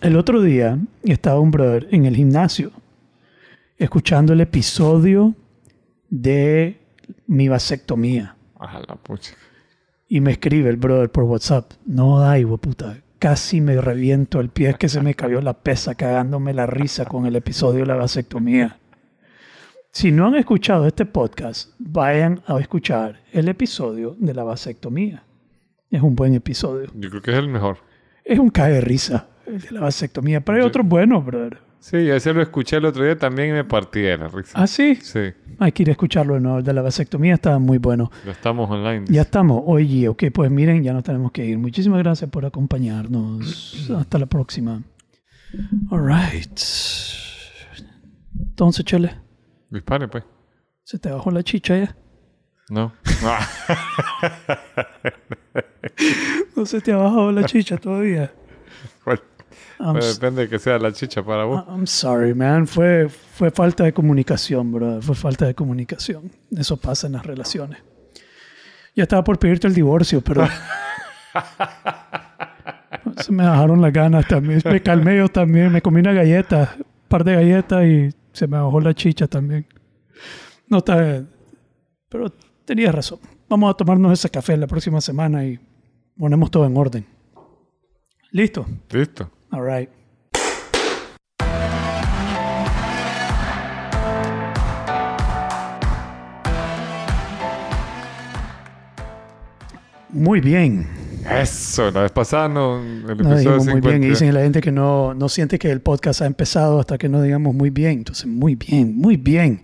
El otro día estaba un brother en el gimnasio escuchando el episodio de mi vasectomía. Ajá, la pucha. Y me escribe el brother por WhatsApp. No da, puta. Casi me reviento el pie. Es que se me cayó la pesa cagándome la risa con el episodio de la vasectomía. Si no han escuchado este podcast, vayan a escuchar el episodio de la vasectomía. Es un buen episodio. Yo creo que es el mejor. Es un cae de risa el de la vasectomía. Pero hay otros buenos, brother. Sí, ese lo escuché el otro día también y me partí de la risa. ¿Ah, sí? Sí, Hay que ir a escucharlo de nuevo. El de la vasectomía estaba muy bueno. ya estamos online. Ya estamos. Oye, ok, pues miren, ya nos tenemos que ir. Muchísimas gracias por acompañarnos. Hasta la próxima. All right. Entonces, Chele, Dispare, pues. ¿se te bajó la chicha ya? No. No se te ha bajado la chicha todavía. bueno, I'm, pues depende de que sea la chicha para vos. I'm sorry, man. Fue, fue falta de comunicación, bro. Fue falta de comunicación. Eso pasa en las relaciones. Ya estaba por pedirte el divorcio, pero... se me bajaron las ganas también. Me calmé yo también. Me comí una galleta, un par de galletas y se me bajó la chicha también. No está bien. Pero tenías razón. Vamos a tomarnos ese café la próxima semana y ponemos todo en orden. ¿Listo? Listo. All right. Muy bien. Eso, la vez pasada no, el No episodio muy bien. 50. Y dicen la gente que no, no siente que el podcast ha empezado hasta que no digamos muy bien. Entonces, muy bien, muy bien.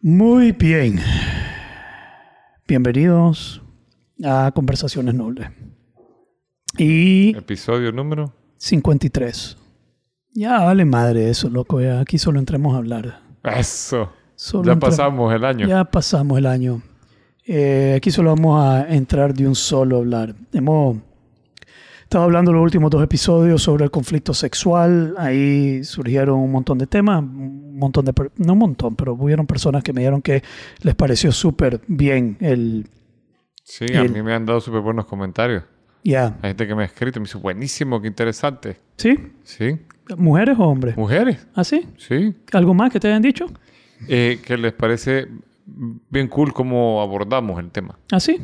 Muy bien. Bienvenidos a Conversaciones Nobles. Y Episodio número. 53. Ya vale madre eso, loco. Ya aquí solo entremos a hablar. Eso. Solo ya pasamos el año. Ya pasamos el año. Eh, aquí solo vamos a entrar de un solo a hablar. Hemos estado hablando los últimos dos episodios sobre el conflicto sexual. Ahí surgieron un montón de temas, un montón de, no un montón, pero hubieron personas que me dijeron que les pareció súper bien el, Sí, a mí me han dado súper buenos comentarios. Ya, Hay gente que me ha escrito y me dice, buenísimo, qué interesante. ¿sí? Sí. ¿Mujeres o hombres? Mujeres. ¿Ah, sí? Sí. ¿Algo más que te hayan dicho? Eh, que les parece bien cool cómo abordamos el tema. ¿Ah, sí?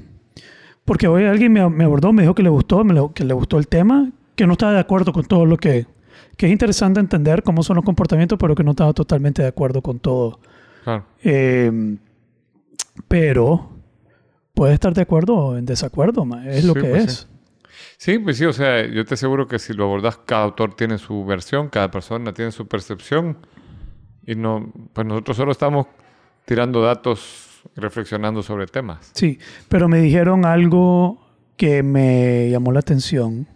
Porque hoy alguien me, me abordó, me dijo que le gustó, me lo- que le gustó el tema, que no estaba de acuerdo con todo lo que... Que es interesante entender cómo son los comportamientos, pero que no estaba totalmente de acuerdo con todo. Claro. Eh, pero puede estar de acuerdo o en desacuerdo, ma, es lo Sí, que pues es. sí. Sí, pues sí, o sea, yo te aseguro que si lo abordas, cada autor tiene su versión, cada persona tiene su percepción. Y no, pues nosotros solo estamos tirando datos y reflexionando sobre temas. Sí, pero me dijeron algo que me llamó la atención.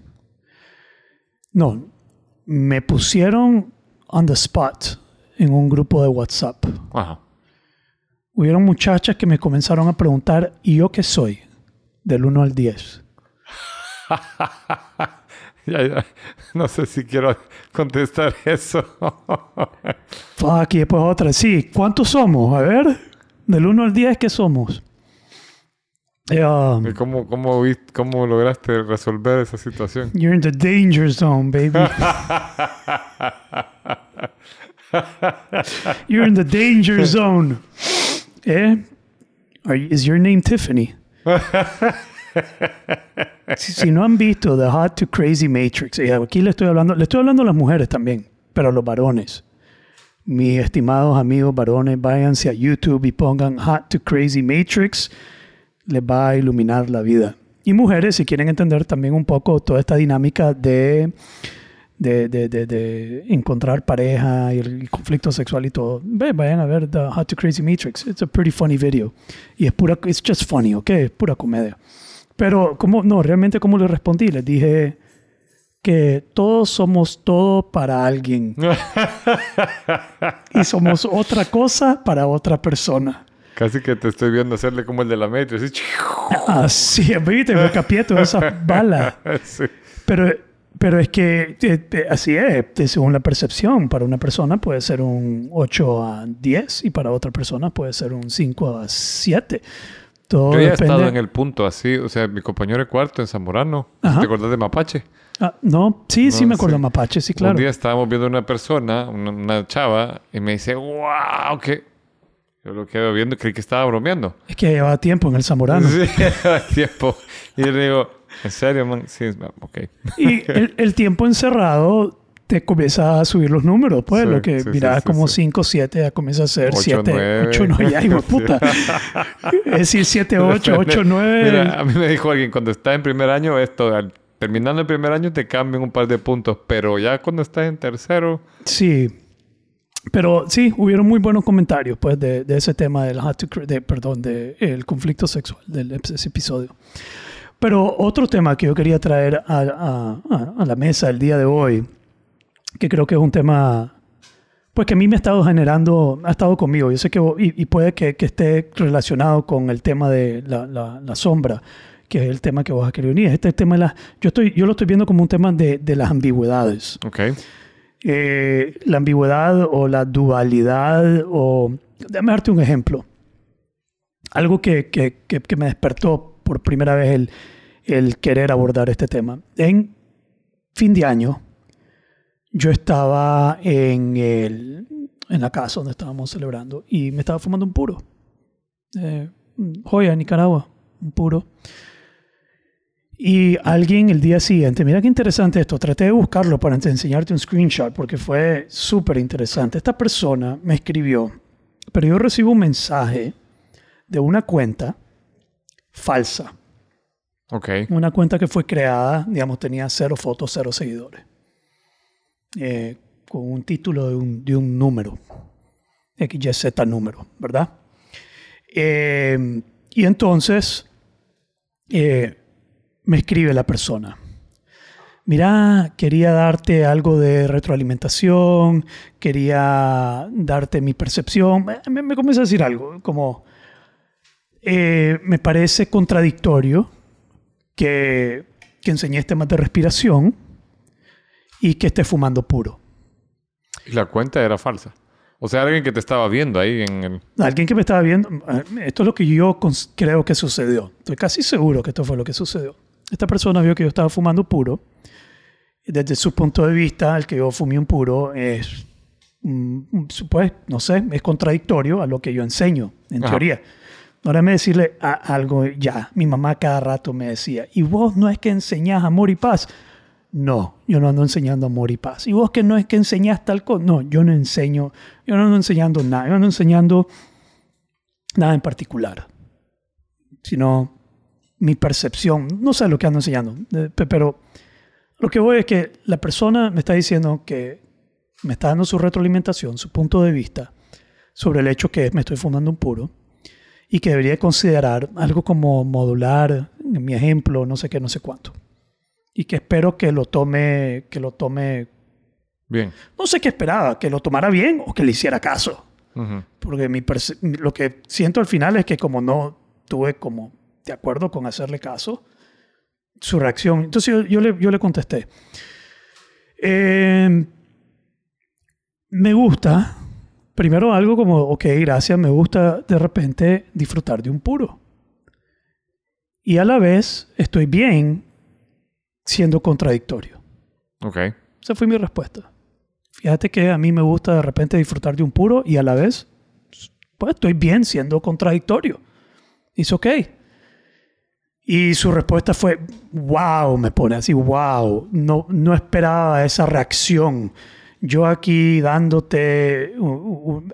No, me pusieron on the spot en un grupo de WhatsApp. Ajá. Hubieron muchachas que me comenzaron a preguntar, ¿y yo qué soy? Del 1 al 10. No sé si quiero contestar eso. Fuck, y después otra. Sí, ¿cuántos somos? A ver, del 1 al 10, ¿qué somos? Eh, um, ¿Y ¿Cómo, cómo, ¿Cómo lograste resolver esa situación? you're in the danger zone, baby. you're in the danger zone. ¿Eh? Are is your name Tiffany? si, si no han visto The Hot to Crazy Matrix, eh, aquí le estoy hablando, le estoy hablando a las mujeres también, pero a los varones. Mis estimados amigos varones, váyanse a YouTube y pongan Hot to Crazy Matrix, les va a iluminar la vida. Y mujeres, si quieren entender también un poco toda esta dinámica de, de, de, de- de encontrar pareja y el conflicto sexual y todo, vayan a ver The Hot to Crazy Matrix. It's a pretty funny video. Y es pura, it's just funny, ¿ok? Es pura comedia. Pero, ¿cómo? No, realmente, ¿cómo le respondí? Les dije que todos somos todo para alguien y somos otra cosa para otra persona. Casi que te estoy viendo hacerle como el de la Matrix. así, Así, viste, me capié toda esa bala. Sí. Pero, pero es que eh, eh, así es, eh, según la percepción. Para una persona puede ser un 8 a 10 y para otra persona puede ser un 5 a 7. Todo Yo ya he depende. estado en el punto así, o sea, mi compañero de cuarto en Zamorano, Ajá. ¿te acuerdas de Mapache? Ah, no, sí, sí No, me acuerdo sí. Mapache, sí, claro. Un día estábamos viendo una persona, una, una chava, y me dice, wow, que... Yo lo quedo viendo creí que estaba bromeando. Es que llevaba tiempo en el Zamorano. Sí, lleva tiempo. Y yo le digo, ¿en serio, man? Sí, ok. Y el, el tiempo encerrado te comienza a subir los números, pues Sí, lo que sí, sí, miraba sí, como sí. 5, 7, ya comienza a ser Ocho, 7, nueve. 8, 9, ya, hijo de puta. Es decir, 7, 8, 8, 9. Mira, a mí me dijo alguien, cuando estás en primer año, esto, al- terminando el primer año te cambian un par de puntos, pero ya cuando estás en tercero, Sí. Pero sí, hubieron muy buenos comentarios pues de, de ese tema del how to de, perdón, de el conflicto sexual del ep- ese episodio. Pero otro tema que yo quería traer a, a- a- a la mesa el día de hoy, que creo que es un tema pues que a mí me ha estado generando, ha estado conmigo. Yo sé que y, y puede que, que esté relacionado con el tema de la, la- la sombra, que es el tema que vos has querido unir. Este tema de las, yo estoy, yo lo estoy viendo como un tema de, de las ambigüedades ok. eh, la ambigüedad o la dualidad o... Déjame darte un ejemplo. Algo que, que- que- que me despertó por primera vez el, el querer abordar este tema. En fin de año, yo estaba en, el, en la casa donde estábamos celebrando y me estaba fumando un puro. Eh, joya, Nicaragua, un puro. Y alguien el día siguiente, mira qué interesante esto, traté de buscarlo para enseñarte un screenshot porque fue súper interesante. Esta persona me escribió, pero yo recibo un mensaje de una cuenta falsa, Ok. una cuenta que fue creada, digamos, tenía cero fotos, cero seguidores, eh, con un título de un, de un número, XYZ número, ¿verdad? Eh, y entonces eh, me escribe la persona. Mira, quería darte algo de retroalimentación, quería darte mi percepción. Me, me comienza a decir algo, como me parece contradictorio que, que enseñes temas de respiración y que estés fumando puro. Y la cuenta era falsa. O sea, alguien que te estaba viendo ahí en el... Alguien que me estaba viendo, eh, esto es lo que yo creo que sucedió. Estoy casi seguro que esto fue lo que sucedió. Esta persona vio que yo estaba fumando puro. Y Desde su punto de vista, el que yo fumé un puro es, pues, no sé, es contradictorio a lo que yo enseño, en Ajá. teoría. Ahora me decirle a- algo ya. Mi mamá cada rato me decía, ¿y vos no es que enseñás amor y paz? No, yo no ando enseñando amor y paz. ¿Y vos que no es que enseñás tal cosa? No, yo no enseño, yo no ando enseñando nada. Yo no ando enseñando nada en particular, sino mi percepción. No sé lo que ando enseñando, eh, pe- pero lo que voy es que la persona me está diciendo que me está dando su retroalimentación, su punto de vista sobre el hecho que me estoy fumando un puro y que debería considerar algo como modular, mi ejemplo, no sé qué, no sé cuánto. Y que espero que lo tome, que lo tome, Bien. no sé qué esperaba, que lo tomara bien o que le hiciera caso. Ujú. Porque mi lo que siento al final es que como no tuve como de acuerdo con hacerle caso, su reacción. Entonces yo, yo le, yo le contesté. eh, me gusta, primero algo como, ok, gracias, me gusta de repente disfrutar de un puro. Y a la vez estoy bien siendo contradictorio. Ok. Esa fue mi respuesta. Fíjate que a mí me gusta de repente disfrutar de un puro y a la vez, pues estoy bien siendo contradictorio. It's ok. Y su respuesta fue, wow, me pone así, wow, no, no esperaba esa reacción. Yo aquí dándote, uh, uh,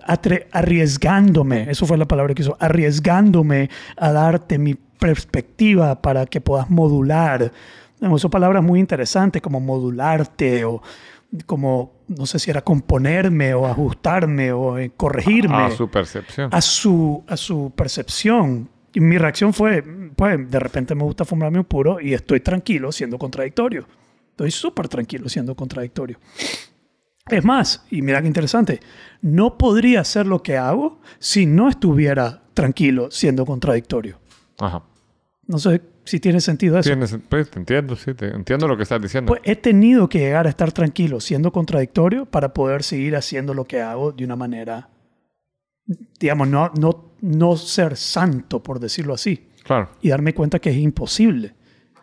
arriesgándome, eso fue la palabra que usó, arriesgándome a darte mi perspectiva para que puedas modular. Bueno, Son palabras muy interesantes como modularte o como, no sé si era componerme o ajustarme o eh, corregirme A su percepción. a su, a su percepción. Y mi reacción fue, pues de repente me gusta fumarme un puro y estoy tranquilo siendo contradictorio. Estoy súper tranquilo siendo contradictorio. Es más, y mira qué interesante, no podría hacer lo que hago si no estuviera tranquilo siendo contradictorio. Ajá. No sé si tiene sentido eso. Tienes, pues, te entiendo, sí, te entiendo lo que estás diciendo. Pues he tenido que llegar a estar tranquilo siendo contradictorio para poder seguir haciendo lo que hago de una manera digamos, no, no, no ser santo, por decirlo así, Claro. y darme cuenta que es imposible,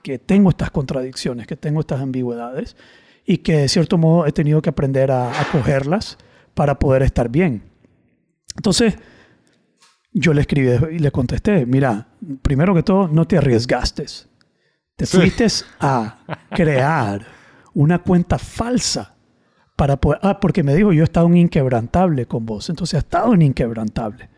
que tengo estas contradicciones, que tengo estas ambigüedades, y que de cierto modo he tenido que aprender a, a cogerlas para poder estar bien. Entonces, yo le escribí y le contesté, mira, primero que todo, no te arriesgaste. Te Sí. fuiste a crear una cuenta falsa para poder... Ah, porque me dijo, yo he estado en inquebrantable con vos. Entonces, ha estado en inquebrantable.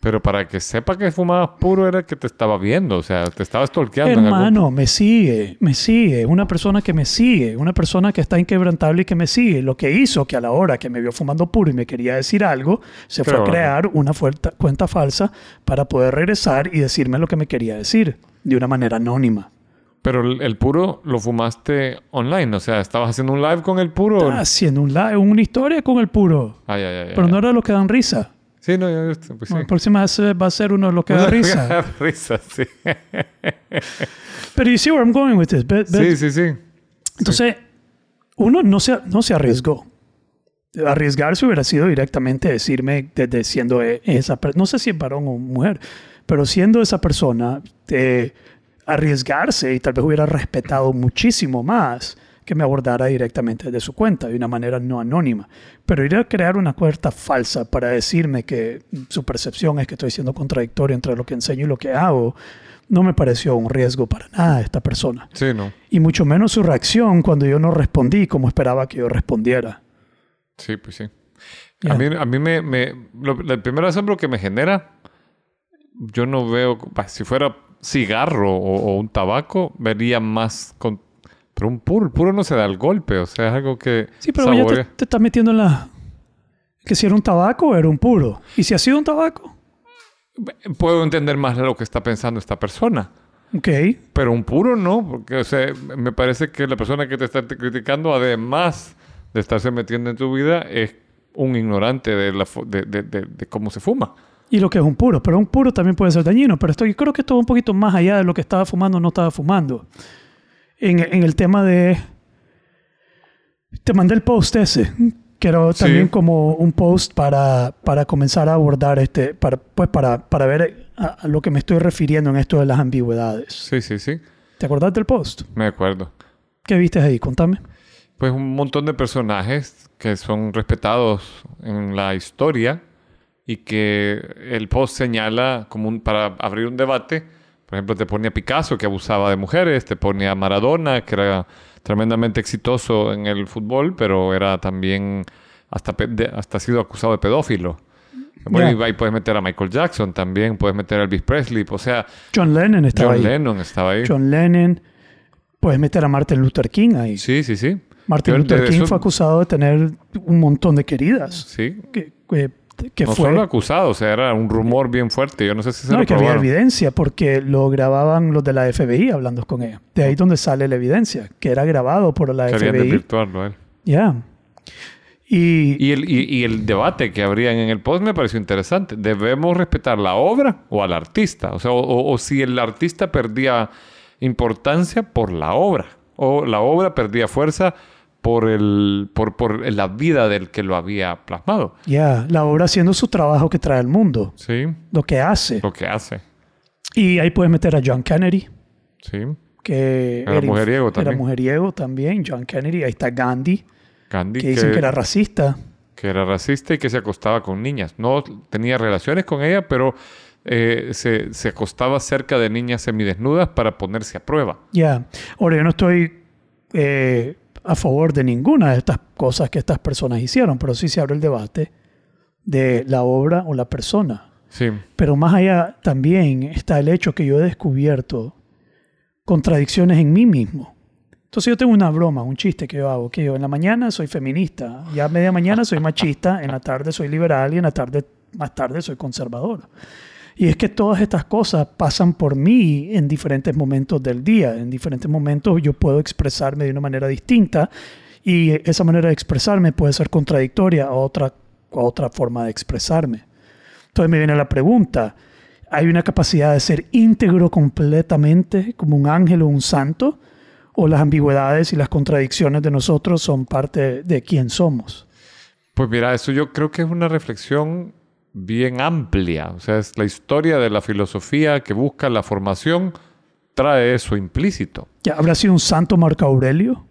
Pero para que sepa que fumabas puro era que te estaba viendo, o sea, te estaba stalkeando. en algún- Hermano, me sigue, me sigue. Una persona que me sigue, una persona que está inquebrantable y que me sigue. Lo que hizo que a la hora que me vio fumando puro y me quería decir algo, se fue a crear una fuerta- cuenta falsa para poder regresar y decirme lo que me quería decir de una manera anónima. Pero el, puro lo fumaste online, o sea, estabas haciendo un live con el puro. Estaba haciendo un live, una historia con el puro. Ay, ay, ay. Pero no era lo que dan risa. Sí, no, yo, pues sí. La próxima eh, va a ser uno de los que da risa. risa, sí. Pero you see where I'm going with this. Ve- ve- sí, sí, sí. Entonces, uno no se, no se arriesgó. Arriesgarse hubiera sido directamente decirme desde siendo e- esa persona, no sé si es varón o mujer, pero siendo esa persona, eh, arriesgarse y tal vez hubiera respetado muchísimo más que me abordara directamente desde su cuenta, de una manera no anónima. Pero ir a crear una cuenta falsa para decirme que su percepción es que estoy siendo contradictorio entre lo que enseño y lo que hago, no me pareció un riesgo para nada de esta persona Sí, no. y mucho menos su reacción cuando yo no respondí como esperaba que yo respondiera. Sí, pues sí. Ya. A mí, a mí me, me lo- el primer asombro que me genera, yo no veo, si fuera cigarro o, o un tabaco, vería más con... Pero un puro, el puro no se da el golpe, o sea, es algo que Sí, pero ya te, te estás metiendo en la... Que si era un tabaco era un puro. ¿Y si ha sido un tabaco? Puedo entender más lo que está pensando esta persona. Ok. Pero un puro no, porque o sea, me parece que la persona que te está criticando, además de estarse metiendo en tu vida, es un ignorante de, la, de- de- de cómo se fuma. Y lo que es un puro. Pero un puro también puede ser dañino. Pero esto, yo creo que esto va un poquito más allá de lo que estaba fumando o no estaba fumando. En, en el tema de... Te mandé el post ese, que era Sí. también como un post para, para comenzar a abordar este, para, pues para, para ver a, a lo que me estoy refiriendo en esto de las ambigüedades. Sí, sí, sí, ¿Te acordás del post? me acuerdo. ¿Qué viste ahí? Contame. Pues un montón de personajes que son respetados en la historia y que el post señala como un, para abrir un debate. Por ejemplo, te ponía Picasso que abusaba de mujeres, te ponía Maradona que era tremendamente exitoso en el fútbol, pero era también hasta, hasta ha sido acusado de pedófilo. Bueno, Ya. y ahí puedes meter a Michael Jackson también, puedes meter a Elvis Presley, o sea, John Lennon estaba John ahí. Lennon estaba ahí. John Lennon. Puedes meter a Martin Luther King ahí. Sí, sí, sí. Martin Yo Luther King eso- fue acusado de tener un montón de queridas. Sí, Que, que, que no fue... solo acusado, o sea, era un rumor bien fuerte. Yo no sé si se No, lo había evidencia porque lo grababan los de la FBI hablando con ella. De ahí donde sale la evidencia, que era grabado por la Querían FBI. desvirtuarlo él. Ya. Y, Y el, y, y el debate que habrían en el post me pareció interesante. ¿Debemos respetar la obra o al artista? O sea, o, o- o si el artista perdía importancia por la obra. O la obra perdía fuerza por, el, por, por la vida del que lo había plasmado. ya, la obra haciendo su trabajo que trae al mundo, Sí, lo que hace. lo que hace. Y ahí puedes meter a John Kennedy, Sí. que Era mujeriego Era también. mujeriego también, John Kennedy. Ahí está Gandhi, Gandhi, que dicen que era racista. que era racista y que se acostaba con niñas. No tenía relaciones con ella, pero eh, se, se acostaba cerca de niñas semidesnudas para ponerse a prueba. Ya. Ahora, yo no estoy eh, a favor de ninguna de estas cosas que estas personas hicieron, pero sí se abre el debate de la obra o la persona. Sí, Pero más allá también está el hecho que yo he descubierto contradicciones en mí mismo. Entonces yo tengo una broma, un chiste que yo hago, que yo en la mañana soy feminista, ya a media mañana soy machista, en la tarde soy liberal y en la tarde más tarde soy conservador. Y es que todas estas cosas pasan por mí en diferentes momentos del día. En diferentes momentos yo puedo expresarme de una manera distinta y esa manera de expresarme puede ser contradictoria a otra, a otra forma de expresarme. Entonces me viene la pregunta, ¿hay una capacidad de ser íntegro completamente como un ángel o un santo? ¿O las ambigüedades y las contradicciones de nosotros son parte de quién somos? pues mira, eso yo creo que es una reflexión bien amplia. O sea, es la historia de la filosofía que busca la formación, trae eso implícito. ¿Ya habrá sido un santo Marco Aurelio?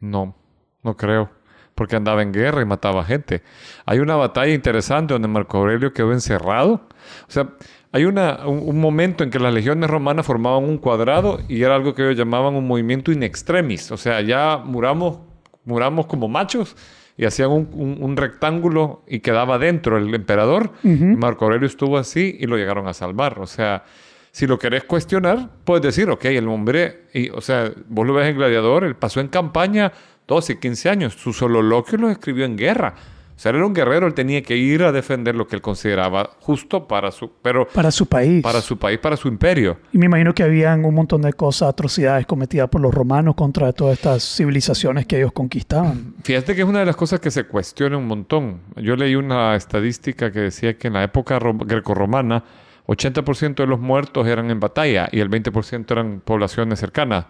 No, no creo. Porque andaba en guerra y mataba gente. Hay una batalla interesante donde Marco Aurelio quedó encerrado. O sea, hay una, un, un momento en que las legiones romanas formaban un cuadrado y era algo que ellos llamaban un movimiento in extremis. O sea, ya muramos, muramos como machos y hacían un, un- un rectángulo y quedaba dentro el emperador. Marco Aurelio estuvo así y lo llegaron a salvar. O sea, si lo querés cuestionar, puedes decir, ok, el hombre, y, o sea, vos lo ves en Gladiador, él pasó en campaña 12, 15 años, su sololoquio lo escribió en guerra. Sea, era un guerrero, él tenía que ir a defender lo que él consideraba justo para su, pero Para su país. para su país, para su imperio. Y me imagino que habían un montón de cosas, atrocidades cometidas por los romanos contra todas estas civilizaciones que ellos conquistaban. Fíjate que es una de las cosas que se cuestiona un montón. Yo leí una estadística que decía que en la época ro- grecorromana, 80% de los muertos eran en batalla y el 20% eran poblaciones cercanas.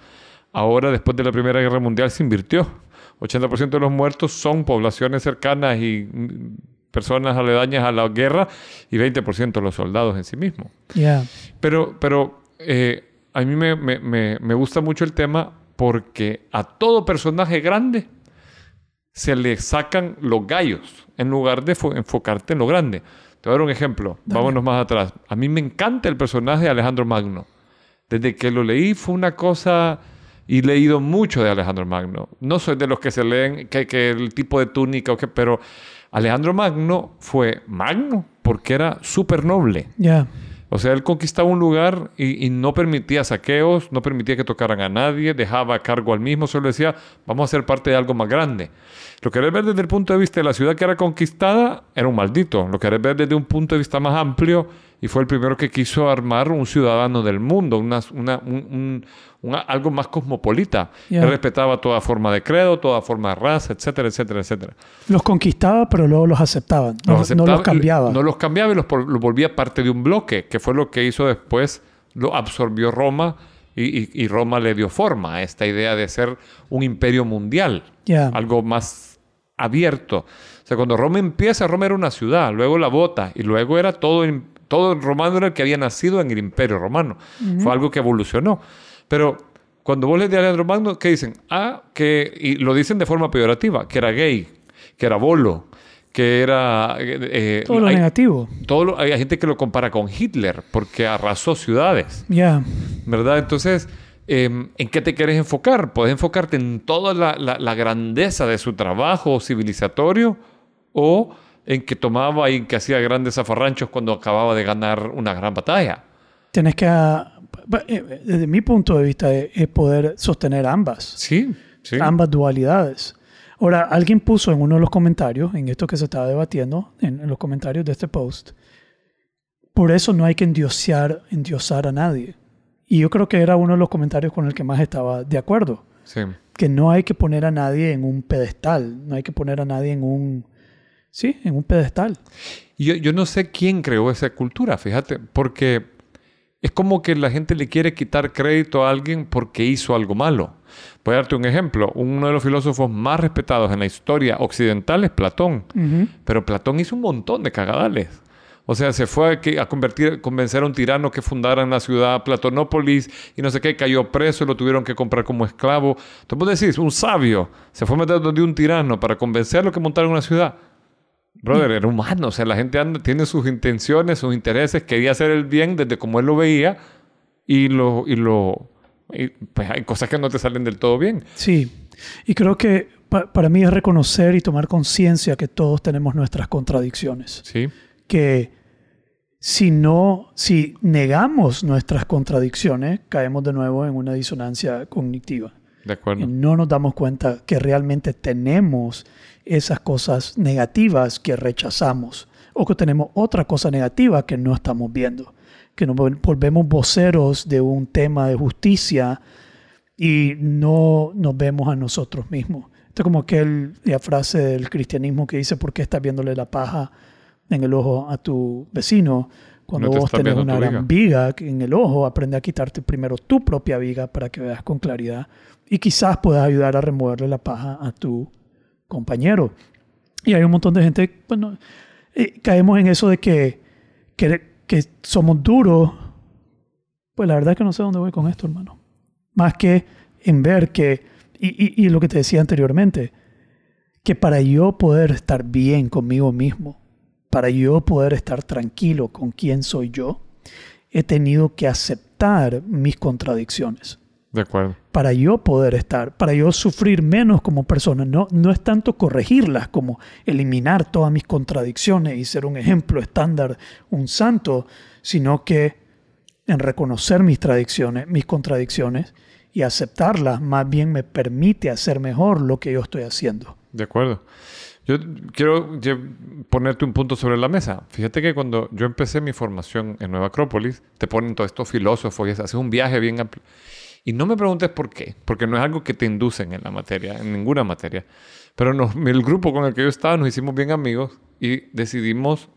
Ahora, después de la Primera Guerra Mundial, se invirtió. 80% de los muertos son poblaciones cercanas y mm, personas aledañas a la guerra y 20% los soldados en sí mismos. Yeah. Pero, pero eh, a mí me, me- me- me gusta mucho el tema porque a todo personaje grande se le sacan los gallos en lugar de fo- enfocarte en lo grande. Te voy a dar un ejemplo. Vámonos más atrás. A mí me encanta el personaje de Alejandro Magno. Desde que lo leí fue una cosa... Y he leído mucho de Alejandro Magno. No soy de los que se leen que, que el tipo de túnica o qué, pero Alejandro Magno fue magno porque era súper noble. Yeah. O sea, él conquistaba un lugar y, y no permitía saqueos, no permitía que tocaran a nadie, dejaba cargo al mismo, solo decía, vamos a ser parte de algo más grande. Lo que querés ver desde el punto de vista de la ciudad que era conquistada, era un maldito. Lo que querés ver desde un punto de vista más amplio, y fue el primero que quiso armar un ciudadano del mundo, una, una- un- un- una- algo más cosmopolita. Él respetaba toda forma de credo, toda forma de raza, etcétera, etcétera, etcétera. Los conquistaba, pero luego los aceptaban. No Los no los aceptaba- cambiaba. No los cambiaba y los, volvía parte de un bloque, que fue lo que hizo después, lo absorbió Roma y, y- y Roma le dio forma a esta idea de ser un imperio mundial, algo más abierto. O sea, cuando Roma empieza, Roma era una ciudad, luego la bota y luego era todo, el- todo el romano era el que había nacido en el imperio romano. Fue algo que evolucionó. Pero cuando vos lees de Alejandro Magno, ¿qué dicen? Ah, que, y lo dicen de forma peyorativa, que era gay, que era bolo, que era... eh, eh, Todo lo hay, negativo. todo lo- hay gente que lo compara con Hitler, porque arrasó ciudades. Ya. ¿verdad? Entonces, eh, ¿en qué te quieres enfocar? Puedes enfocarte en toda la, la- la grandeza de su trabajo civilizatorio o en que tomaba y en que hacía grandes zafarranchos cuando acababa de ganar una gran batalla. Tienes que, eh, desde mi punto de vista, es, es poder sostener ambas. Sí, sí. ambas dualidades. Ahora, alguien puso en uno de los comentarios, en esto que se estaba debatiendo, en, en los comentarios de este post, por eso no hay que endiosar, endiosar a nadie. Y yo creo que era uno de los comentarios con el que más estaba de acuerdo. sí. Que no hay que poner a nadie en un pedestal, no hay que poner a nadie en un, sí, en un pedestal. Yo, yo no sé quién creó esa cultura, fíjate, porque es como que la gente le quiere quitar crédito a alguien porque hizo algo malo. Voy a darte un ejemplo. Uno de los filósofos más respetados en la historia occidental es Platón. Pero Platón hizo un montón de cagadales. O sea, se fue a, que- a convertir, convencer a un tirano que fundara la ciudad Platonópolis y no sé qué, cayó preso y lo tuvieron que comprar como esclavo. Entonces vos decís, un sabio se fue a meter donde un tirano para convencerlo que montara una ciudad. Brother, era humano. O sea, la gente anda- tiene sus intenciones, sus intereses, quería hacer el bien desde como él lo veía y lo... Y lo y, pues hay cosas que no te salen del todo bien. Sí, y creo que pa- para mí es reconocer y tomar conciencia que todos tenemos nuestras contradicciones. Sí, que si no, si negamos nuestras contradicciones, caemos de nuevo en una disonancia cognitiva. De Y acuerdo. no nos damos cuenta que realmente tenemos esas cosas negativas que rechazamos o que tenemos otra cosa negativa que no estamos viendo, que nos vol- volvemos voceros de un tema de justicia y no nos vemos a nosotros mismos. Esto es como aquel, la frase del cristianismo que dice, ¿por qué estás viéndole la paja en el ojo a tu vecino? Cuando No te vos tenés una gran viga en el ojo, aprende a quitarte primero tu propia viga para que veas con claridad y quizás puedas ayudar a removerle la paja a tu compañero. Y hay un montón de gente, bueno, eh, caemos en eso de que, que, que somos duros. Pues la verdad es que no sé dónde voy con esto, hermano. Más que en ver que, y, y, y lo que te decía anteriormente, que para yo poder estar bien conmigo mismo, para yo poder estar tranquilo con quién soy yo, he tenido que aceptar mis contradicciones. De acuerdo. Para yo poder estar, para yo sufrir menos como persona. No, no es tanto corregirlas como eliminar todas mis contradicciones y ser un ejemplo estándar, un santo, sino que en reconocer mis tradiciones, mis contradicciones y aceptarlas, más bien me permite hacer mejor lo que yo estoy haciendo. De acuerdo. Yo quiero ponerte un punto sobre la mesa. Fíjate que cuando yo empecé mi formación en Nueva Acrópolis, te ponen todos estos filósofos y haces un viaje bien amplio. Y no me preguntes por qué, porque no es algo que te inducen en la materia, en ninguna materia. Pero nos- el grupo con el que yo estaba nos hicimos bien amigos y decidimos,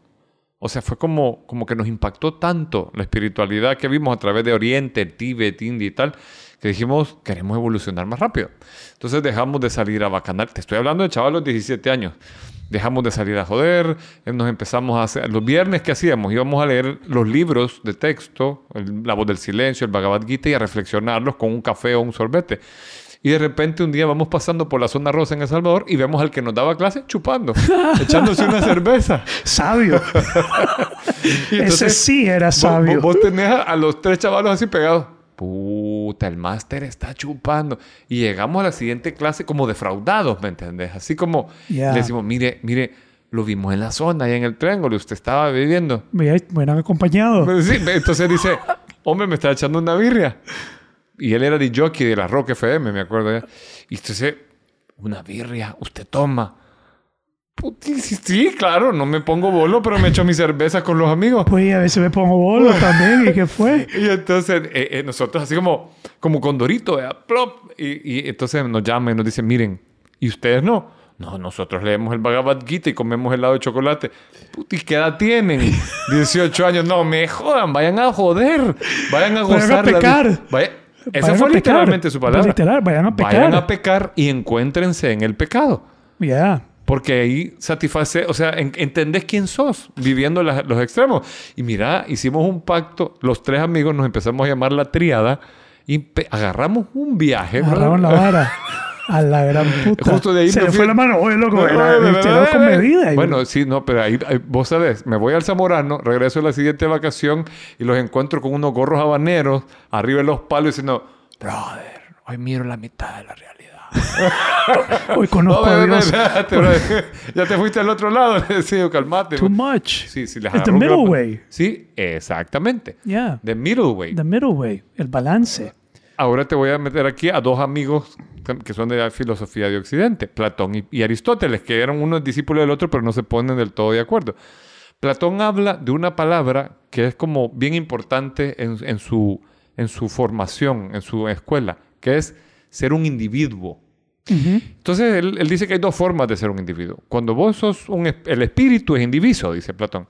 o sea, fue como, como que nos impactó tanto la espiritualidad que vimos a través de Oriente, Tíbet, India y tal, que dijimos, queremos evolucionar más rápido. Entonces dejamos de salir a bacanar. Te estoy hablando de chavalos de 17 años. Dejamos de salir a joder, eh, nos empezamos a hacer... Los viernes que hacíamos, íbamos a leer los libros de texto, el- La voz del silencio, el Bhagavad Gita, y a reflexionarlos con un café o un sorbete. Y de repente un día vamos pasando por la zona rosa en El Salvador y vemos al que nos daba clase chupando, echándose una cerveza. Sabio. Y Ese sí era sabio. Vos, vos tenés a, a los tres chavalos así pegados. Puta, el máster está chupando. Y llegamos a la siguiente clase como defraudados, ¿me entendés? Así como Ya. le decimos, mire, mire, lo vimos en la zona, ahí en el triángulo, usted estaba viviendo. Me hubieran acompañado. Pues sí, entonces dice, hombre, me está echando una birria. Y él era de jockey de la Rock FM, me acuerdo ya. Y entonces, una birria, usted toma. Puti, sí, claro, no me pongo bolo, pero me echo mi cerveza con los amigos. Pues a veces me pongo bolo también. ¿Y qué fue? Y entonces eh, eh, nosotros así como, como condorito, ¿verdad? Plop. Y, y entonces nos llama y nos dice, miren, ¿y ustedes no? No, nosotros leemos el Bhagavad Gita y comemos helado de chocolate. Puti, ¿qué edad tienen? 18 años. No, me jodan, vayan a joder. Vayan a Vayan a gozar. la vida. pecar. Vaya- Esa Vayan fue a pecar. literalmente su palabra. Literal, vayan a pecar. Vayan a pecar y encuéntrense en el pecado. Ya. Porque ahí satisface, o sea, en- entendés quién sos viviendo la- los extremos. Y mira, hicimos un pacto, los tres amigos nos empezamos a llamar la triada y agarramos un viaje. Agarraron la vara. A la gran puta. Justo de ahí Se me fui- fue la mano. Oye, loco. No, Era, con no. medida. y- Bueno, sí, no, pero ahí, ahí- vos sabés, me voy al Zamorano, regreso a la siguiente vacación y los encuentro con unos gorros habaneros arriba de los palos diciendo, brother, hoy miro la mitad de la realidad. Hoy conozco No, a Dios. espérate, ya te fuiste al otro lado. Le decía, calmate. Too much. Sí, sí, les It's the middle way. Sí, exactamente. Yeah. The middle way. The middle way. El balance. Ahora te voy a meter aquí a dos amigos que son de la filosofía de Occidente, Platón y, y Aristóteles, que eran unos discípulos del otro, pero no se ponen del todo de acuerdo. Platón habla de una palabra que es como bien importante en, en su, en su formación, en su escuela, que es ser un individuo. Ujú. Entonces, él, él dice que hay dos formas de ser un individuo. Cuando vos sos un... El espíritu es indiviso, dice Platón.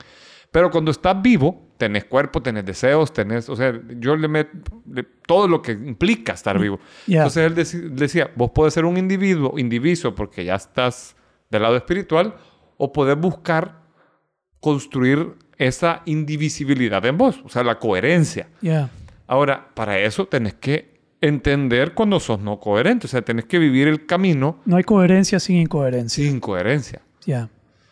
Pero cuando estás vivo, tenés cuerpo, tenés deseos, tenés... O sea, yo le meto todo lo que implica estar vivo. Ya. Entonces, él decía, vos podés ser un individuo, indiviso, porque ya estás del lado espiritual, o podés buscar construir esa indivisibilidad en vos, o sea, la coherencia. Yeah. Ahora, para eso tenés que entender cuando sos no coherente, o sea, tenés que vivir el camino No hay coherencia sin incoherencia. sin coherencia. Ya.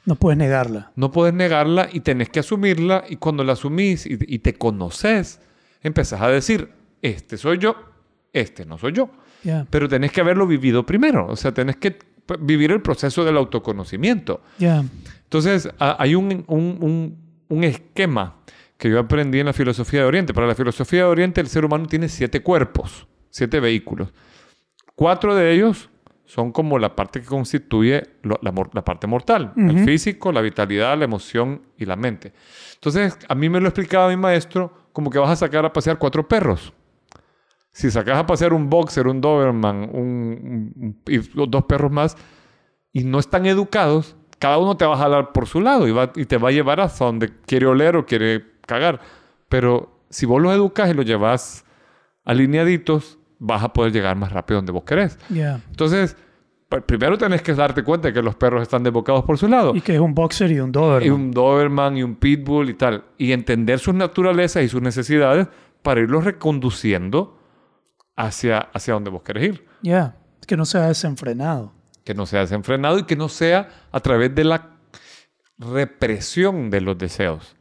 No puedes negarla. No puedes negarla y tenés que asumirla y cuando la asumís y, y te conoces, empezás a decir, este soy yo, este no soy yo. Ya. Pero tenés que haberlo vivido primero, o sea, tenés que vivir el proceso del autoconocimiento. Ya. Entonces, a- hay un, un- un- un esquema que yo aprendí en la filosofía de Oriente. Para la filosofía de Oriente, el ser humano tiene siete cuerpos, siete vehículos. Cuatro de ellos son como la parte que constituye lo- la, la parte mortal, el Ujú. físico, la vitalidad, la emoción y la mente. Entonces, a mí me lo explicaba mi maestro como que vas a sacar a pasear cuatro perros. Si sacas a pasear un boxer, un Doberman, un, un- y dos perros más, y no están educados, cada uno te va a jalar por su lado y, va- y te va a llevar hasta donde quiere oler o quiere cagar. Pero si vos los educas y los llevas alineaditos, vas a poder llegar más rápido donde vos querés. Ya. Entonces, primero tenés que darte cuenta de que los perros están desbocados por su lado. Y que es un boxer y un doberman. Y un Doberman y un Pitbull y tal. Y entender sus naturalezas y sus necesidades para irlos reconduciendo hacia, hacia donde vos querés ir. Ya, que no sea desenfrenado. Que no sea desenfrenado y que no sea a través de la represión de los deseos,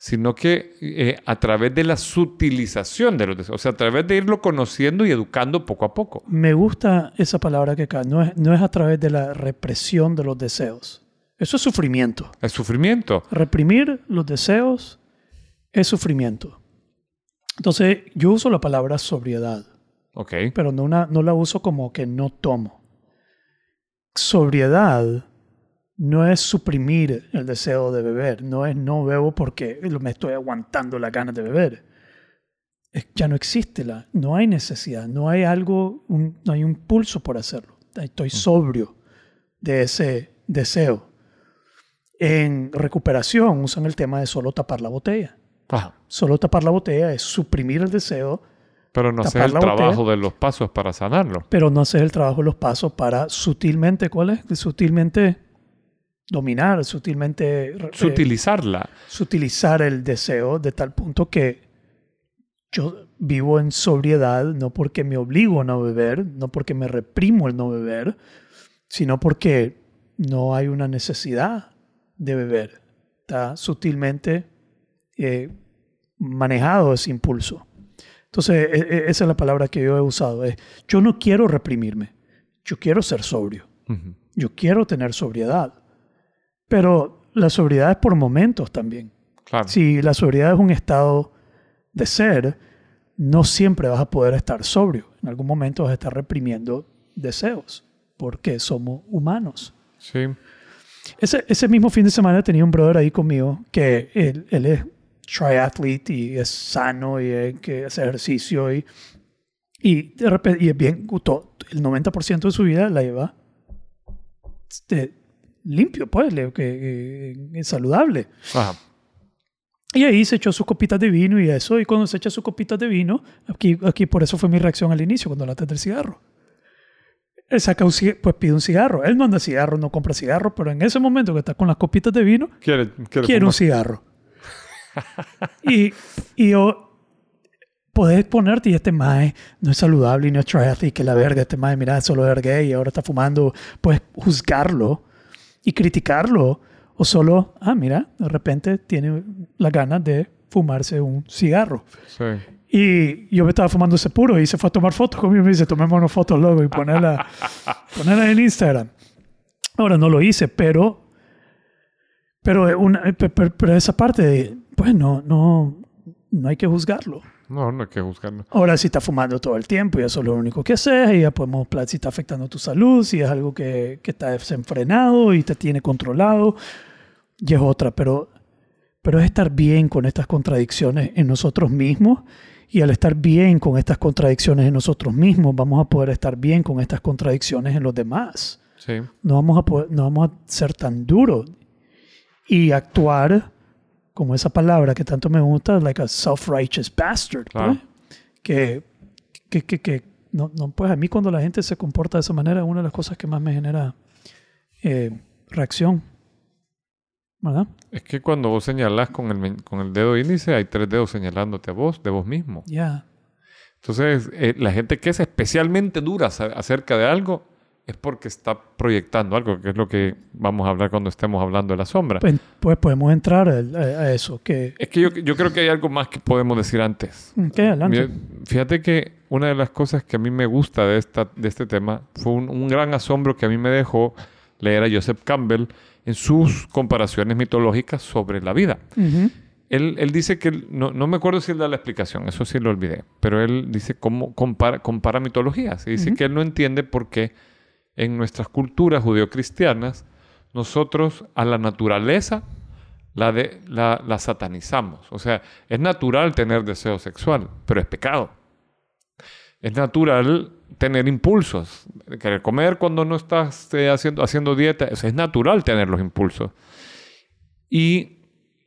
sino que eh, a través de la sutilización de los deseos, o sea, a través de irlo conociendo y educando poco a poco. Me gusta esa palabra que acá, no es, no es a través de la represión de los deseos. Eso es sufrimiento. Es sufrimiento. Reprimir los deseos es sufrimiento. Entonces, yo uso la palabra sobriedad, Ok. pero no, una, no la uso como que no tomo. Sobriedad no es suprimir el deseo de beber, no es no bebo porque me estoy aguantando las ganas de beber. Es- ya no existe la, no hay necesidad, no hay algo, un- no hay un impulso por hacerlo. Estoy sobrio de ese deseo. En recuperación usan el tema de solo tapar la botella. Ajá. Solo tapar la botella es suprimir el deseo, Pero no hacer el la botella. trabajo de los pasos para sanarlo. pero no hacer el trabajo de los pasos para sutilmente, ¿cuál es? Sutilmente dominar, sutilmente eh, Sutilizarla. sutilizar el deseo de tal punto que yo vivo en sobriedad no porque me obligo a no beber, no porque me reprimo el no beber, sino porque no hay una necesidad de beber. Está sutilmente eh, manejado ese impulso. Entonces, e- e- esa es la palabra que yo he usado. Es, yo no quiero reprimirme, yo quiero ser sobrio. Ujú. Yo quiero tener sobriedad. Pero la sobriedad es por momentos también. Claro. Si la sobriedad es un estado de ser, no siempre vas a poder estar sobrio. En algún momento vas a estar reprimiendo deseos, porque somos humanos. Sí. Ese, ese mismo fin de semana tenía un brother ahí conmigo que él, él es triathlete y es sano y es que hace ejercicio y, y de repente, y es bien, el 90% de su vida la lleva este, limpio, pues, le- que, que- saludable. Ajá. Y ahí se echó sus copitas de vino y eso, y cuando se echa sus copitas de vino, aquí, aquí por eso fue mi reacción al inicio, cuando hablaste del cigarro. Él saca un cigarro, pues pide un cigarro. Él no anda cigarro, no compra cigarro, pero en ese momento que está con las copitas de vino, Quiere, quiere quiere un cigarro. y, y yo, podés ponerte y este mae no es saludable y no es triathlete, que la verga, este mae, mira, solo es gay y ahora está fumando. Puedes juzgarlo y criticarlo. O solo, ah, mira, de repente tiene la gana de fumarse un cigarro. Sí. Y yo me estaba fumando ese puro y se fue a tomar fotos conmigo y me dice, tomémonos fotos luego y ponerla, ponerla en Instagram. Ahora no lo hice, pero, pero, una, pe- pe- pero esa parte, de, pues no, no, no hay que juzgarlo. No, no hay que buscarlo. Ahora si está fumando todo el tiempo y eso es lo único que haces y ya podemos hablar si está afectando tu salud, si es algo que, que está desenfrenado y te tiene controlado, y es otra, pero, pero es estar bien con estas contradicciones en nosotros mismos y al estar bien con estas contradicciones en nosotros mismos vamos a poder estar bien con estas contradicciones en los demás. Sí. No vamos a, poder- no vamos a ser tan duros y actuar como esa palabra que tanto me gusta, like a self-righteous bastard. Claro. pues. Que, que, que, que no, no, pues a mí cuando la gente se comporta de esa manera, una de las cosas que más me genera eh, reacción. ¿Verdad? Es que cuando vos señalás con el, con el dedo índice, hay tres dedos señalándote a vos, de vos mismo. Ya. Entonces, eh, la gente que es especialmente dura acerca de algo es porque está proyectando algo, que es lo que vamos a hablar cuando estemos hablando de la sombra. Pues, pues podemos entrar a, eso. Que, Es que yo, yo creo que hay algo más que podemos decir antes. ¿Qué? Adelante. Mira, fíjate que una de las cosas que a mí me gusta de, esta, de este tema fue un, un gran asombro que a mí me dejó leer a Joseph Campbell en sus comparaciones mitológicas sobre la vida. Él, él dice que, no, no me acuerdo si él da la explicación, eso sí lo olvidé, pero él dice cómo compara, compara mitologías. Y dice que él no entiende por qué en nuestras culturas judeocristianas nosotros a la naturaleza la, la, satanizamos. O sea, es natural tener deseo sexual, pero es pecado. Es natural tener impulsos, querer comer cuando no estás eh, haciendo, haciendo dieta. Es natural tener los impulsos. Y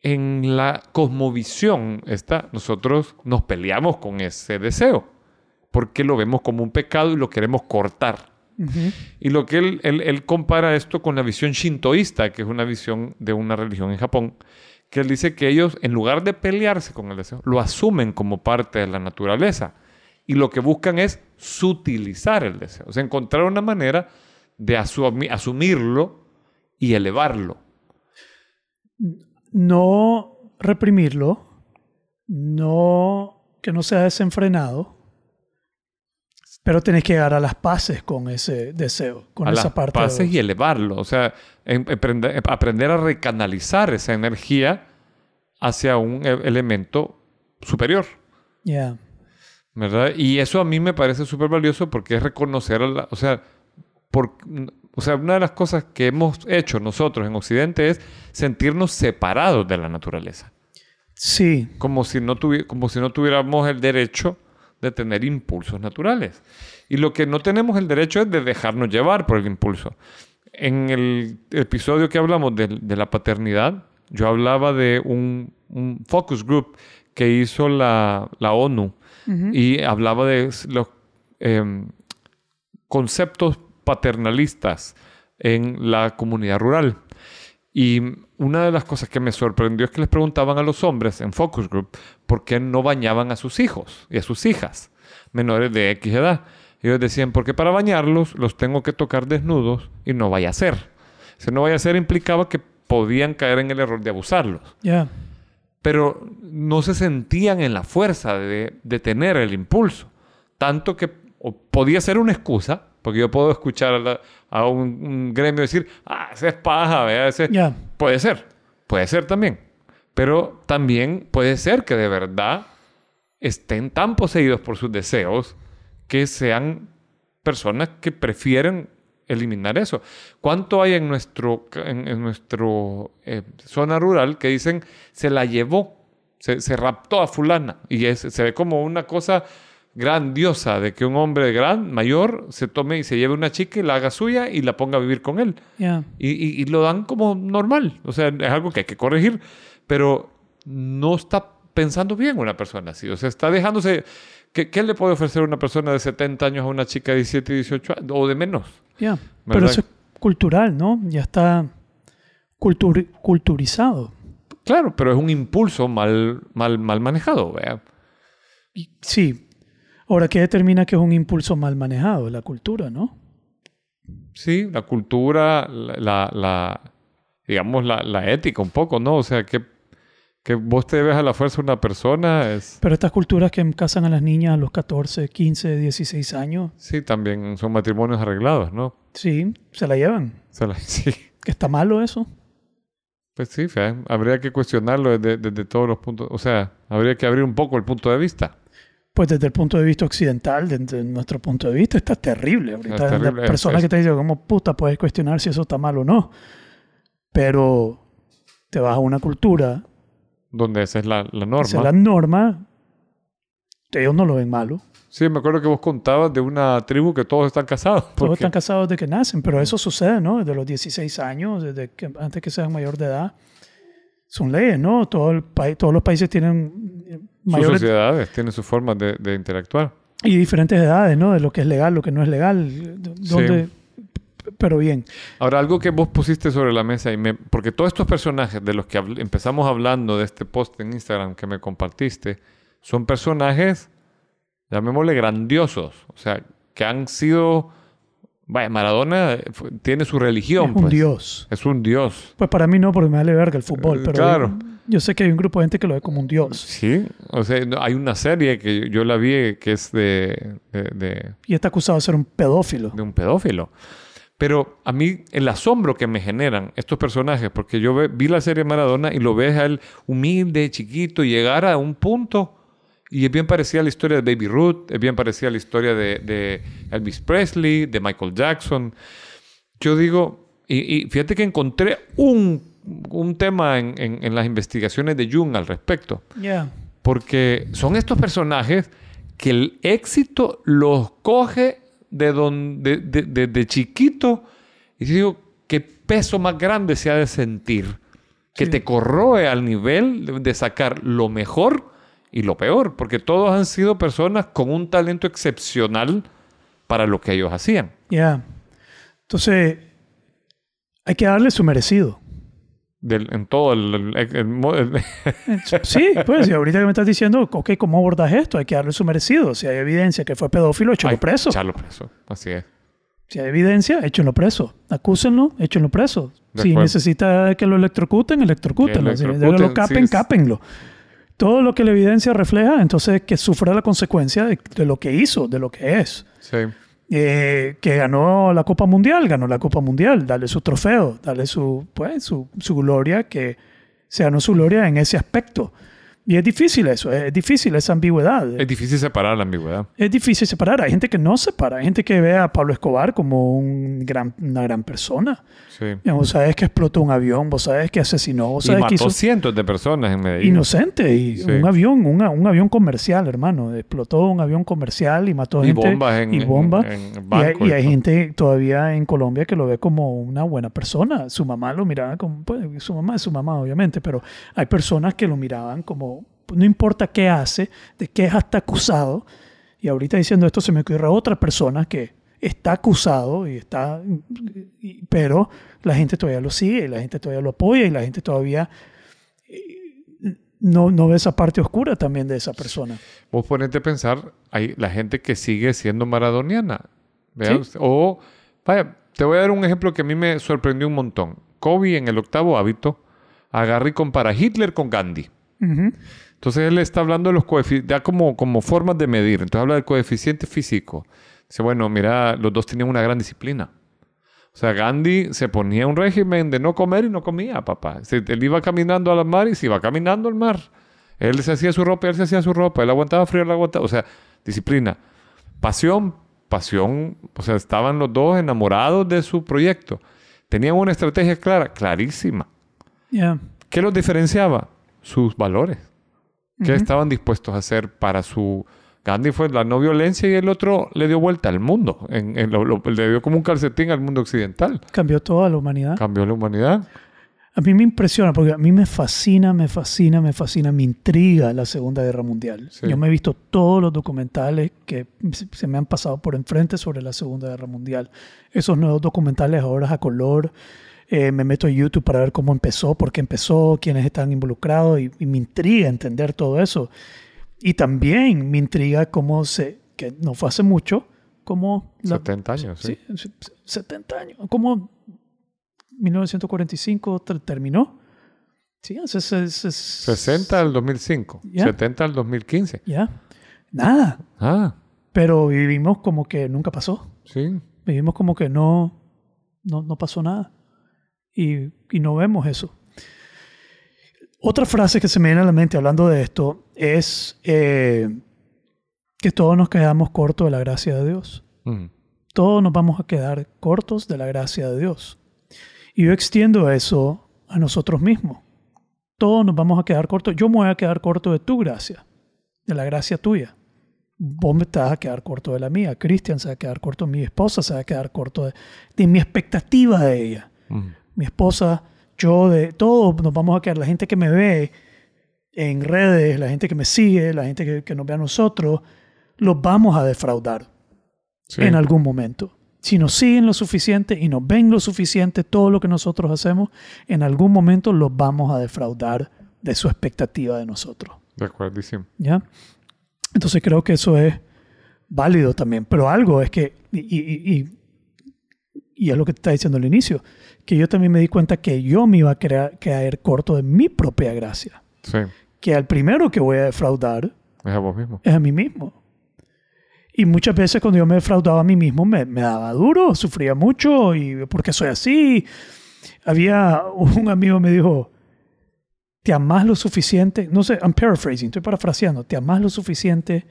en la cosmovisión está, nosotros nos peleamos con ese deseo, porque lo vemos como un pecado y lo queremos cortar. Y lo que él, él, él compara esto con la visión shintoísta, que es una visión de una religión en Japón, que él dice que ellos, en lugar de pelearse con el deseo, lo asumen como parte de la naturaleza. Y lo que buscan es sutilizar el deseo, o sea, encontrar una manera de asumirlo y elevarlo. No reprimirlo, no que no sea desenfrenado, pero tenés que llegar a las paces con ese deseo, con a esa las parte. paces y elevarlo, o sea, em- aprender, aprender a recanalizar esa energía hacia un e- elemento superior. Ya. ¿Verdad? Y eso a mí me parece súper valioso porque es reconocer, a la- o sea, por, o sea, una de las cosas que hemos hecho nosotros en Occidente es sentirnos separados de la naturaleza. Sí, Como si no, tuvi- como si no tuviéramos el derecho de tener impulsos naturales. Y lo que no tenemos el derecho es de dejarnos llevar por el impulso. En el episodio que hablamos de, de la paternidad, yo hablaba de un, un focus group que hizo la, la ONU y hablaba de los em, conceptos paternalistas en la comunidad rural. Y una de las cosas que me sorprendió es que les preguntaban a los hombres en focus group por qué no bañaban a sus hijos y a sus hijas menores de X edad. Ellos decían, porque para bañarlos los tengo que tocar desnudos y no vaya a ser. Si no vaya a ser implicaba que podían caer en el error de abusarlos. ya. Pero no se sentían en la fuerza de, de tener el impulso. Tanto que o podía ser una excusa, porque yo puedo escuchar a, la- a un, un gremio decir, ah, ese es paja, vea, ese... Puede ser, puede ser también. Pero también puede ser que de verdad estén tan poseídos por sus deseos que sean personas que prefieren eliminar eso. ¿Cuánto hay en nuestro en, en nuestro eh, zona rural que dicen se la llevó, se, se raptó a fulana y es- se ve como una cosa grandiosa de que un hombre gran, mayor, se tome y se lleve una chica y la haga suya y la ponga a vivir con él? Ya. Y, y- y lo dan como normal. O sea, es algo que hay que corregir, pero no está pensando bien una persona así. O sea, está dejándose... ¿Qué, qué le puede ofrecer una persona de 70 años a una chica de 17, 18 años o de menos? Ya. Pero eso es cultural, ¿no? Ya está cultur- culturizado. Claro, pero es un impulso mal, mal, mal manejado. ¿vea? Sí. Ahora, ¿qué determina que es un impulso mal manejado? La cultura, ¿no? Sí, la cultura, la, la- la- digamos, la, la ética un poco, ¿no? O sea, que, que vos te ves a la fuerza de una persona es... Pero estas culturas que casan a las niñas a los 14, 15, 16 años, Sí, también son matrimonios arreglados, ¿no? sí, se la llevan. O sea, la- sí. ¿Que está malo eso? Pues sí, habría que cuestionarlo desde, desde todos los puntos. O sea, habría que abrir un poco el punto de vista. Pues desde el punto de vista occidental, desde nuestro punto de vista, está terrible. Ahorita Es terrible, la persona es- que te dice, ¿cómo puta puedes cuestionar si eso está mal o no? Pero te vas a una cultura, Donde esa es la, la norma. esa es la norma, ellos no lo ven malo. Sí, me acuerdo que vos contabas de una tribu que todos están casados. Todos porque- están casados desde que nacen, pero eso sucede, ¿no? Desde los 16 años, desde que antes que sean mayor de edad. Son leyes, ¿no? Todo el país, todos los países tienen eh, Sus mayores sociedades tienen su forma de, de interactuar. y diferentes edades, ¿no? De lo que es legal, lo que no es legal. Donde, Pero bien. Ahora, algo que vos pusiste sobre la mesa, y me, porque todos estos personajes de los que habl- empezamos hablando de este post en Instagram que me compartiste, son personajes, llamémosle grandiosos, o sea, que han sido... Vaya, Maradona eh, tiene su religión. es un pues. dios. Es un dios. Pues para mí no, porque me vale verga el fútbol. Eh, Pero claro. yo, yo sé que hay un grupo de gente que lo ve como un dios. Sí, o sea, hay una serie que yo la vi que es de, de, de- Y está acusado de ser un pedófilo. de un pedófilo. Pero a mí el asombro que me generan estos personajes, porque yo ve- vi la serie Maradona y lo ves a él humilde, chiquito, llegar a un punto y es bien parecida a la historia de Baby Ruth, es bien parecida a la historia de, de Elvis Presley, de Michael Jackson. Yo digo, y, y fíjate que encontré un, un tema en, en- en las investigaciones de Jung al respecto. Porque son estos personajes que el éxito los coge de, donde, de, de- de chiquito. Y yo digo, qué peso más grande se ha de sentir. Que Sí. te corroe al nivel de, de sacar lo mejor y lo peor. Porque todos han sido personas con un talento excepcional para lo que ellos hacían. Ya. Entonces, hay que darle su merecido. Del- en todo el... Sí, pues, y ahorita que me estás diciendo, ok, ¿cómo abordas esto? Hay que darle su merecido. Si hay evidencia que fue pedófilo, échenlo preso. Echarlo preso. Así es. Si hay evidencia, échenlo preso. Acúsenlo, échenlo preso. De si acuerdo. necesita que lo electrocuten, electrocútenlo. Si electrocuten, necesita que lo capen, sí. cápenlo. Todo lo que la evidencia refleja, entonces que sufra la consecuencia de, de lo que hizo, de lo que es. Sí. Eh, que ganó la Copa Mundial, ganó la Copa Mundial, dale su trofeo, dale su, pues, su, su gloria, que se ganó su gloria en ese aspecto. Y es difícil eso, es difícil esa ambigüedad. Es difícil separar la ambigüedad. Es difícil separar. Hay gente que no separa. Hay gente que ve a Pablo Escobar como un gran, una gran persona. Sí. Vos sabes que explotó un avión, vos sabes que asesinó, vos Y sabes que mató hizo cientos de personas en Medellín. inocente. Y Sí. un avión, una- un avión comercial, hermano. Explotó un avión comercial y mató Y gente. bombas en- y en- bombas. en Y hay, y hay gente todavía en Colombia que lo ve como una buena persona. Su mamá lo miraba como, pues, su mamá es su mamá, obviamente, pero hay personas que lo miraban como, no importa qué hace, de qué es hasta acusado. Y ahorita diciendo esto se me ocurre otra persona que está acusado y está, y- pero la gente todavía lo sigue, y la gente todavía lo apoya y la gente todavía eh, no, no ve esa parte oscura también de esa persona. Vos ponete a pensar, hay la gente que sigue siendo maradoniana. ¿vea Sí. O, vaya, te voy a dar un ejemplo que a mí me sorprendió un montón. Kobe en el octavo hábito agarra y compara Hitler con Gandhi. Ujú. Entonces él está hablando de los coeficientes, ya como, como formas de medir. Entonces habla del coeficiente físico. Dice, bueno, mira, los dos tenían una gran disciplina. O sea, Gandhi se ponía un régimen de no comer y no comía, papá. Él iba caminando al mar y se iba caminando al mar. Él se hacía su ropa, él se hacía su ropa. Él aguantaba frío, él aguantaba. O sea, disciplina. Pasión, pasión. O sea, estaban los dos enamorados de su proyecto. Tenían una estrategia clara, clarísima. Ya. ¿Qué los diferenciaba? Sus valores. ¿Qué estaban dispuestos a hacer para su... Gandhi fue la no violencia y el otro le dio vuelta al mundo. En- en lo- lo- le dio como un calcetín al mundo occidental. Cambió toda la humanidad. Cambió la humanidad. A mí me impresiona, porque a mí me fascina, me fascina, me fascina, me intriga la Segunda Guerra Mundial. Sí. Yo me he visto todos los documentales que se me han pasado por enfrente sobre la Segunda Guerra Mundial. Esos nuevos documentales ahora a color. Eh, me meto a YouTube para ver cómo empezó, por qué empezó, quiénes están involucrados y, y me intriga entender todo eso. Y también me intriga cómo se, que no fue hace mucho, cómo la, 70 años, sí. Sí, se- se- 70 años. ¿Cómo 1945 ter- terminó? Sí, hace se- se- 60 al 2005. Ya. 70 al 2015. Ya. Nada. Ah, Pero vivimos como que nunca pasó. sí. Vivimos como que no, no, no pasó nada. Y, y no vemos eso. Otra frase que se me viene a la mente hablando de esto es eh, que todos nos quedamos cortos de la gracia de Dios. Mm. todos nos vamos a quedar cortos de la gracia de Dios. Y yo extiendo eso a nosotros mismos. Todos nos vamos a quedar cortos. Yo me voy a quedar corto de tu gracia, de la gracia tuya. Vos me vas a quedar corto de la mía. Cristian se va a quedar corto, mi esposa se va a quedar corto de, de mi expectativa de ella. Mm. Mi esposa, yo, de todos nos vamos a quedar. La gente que me ve en redes, la gente que me sigue, la gente que, que nos ve a nosotros, los vamos a defraudar Sí. en algún momento. Si nos siguen lo suficiente y nos ven lo suficiente todo lo que nosotros hacemos, en algún momento los vamos a defraudar de su expectativa de nosotros. De acuerdísimo. ¿Ya? Entonces creo que eso es válido también. Pero algo es que, y, y- y- y es lo que te estaba diciendo al inicio, que yo también me di cuenta que yo me iba a crear- caer corto de mi propia gracia. Sí. Que al primero que voy a defraudar Es a vos mismo. es a mí mismo. Y muchas veces cuando yo me defraudaba a mí mismo me, me daba duro, sufría mucho y porque soy así. Había un amigo me dijo, ¿te amas lo suficiente? No sé, I'm paraphrasing, estoy parafraseando. ¿Te amas lo suficiente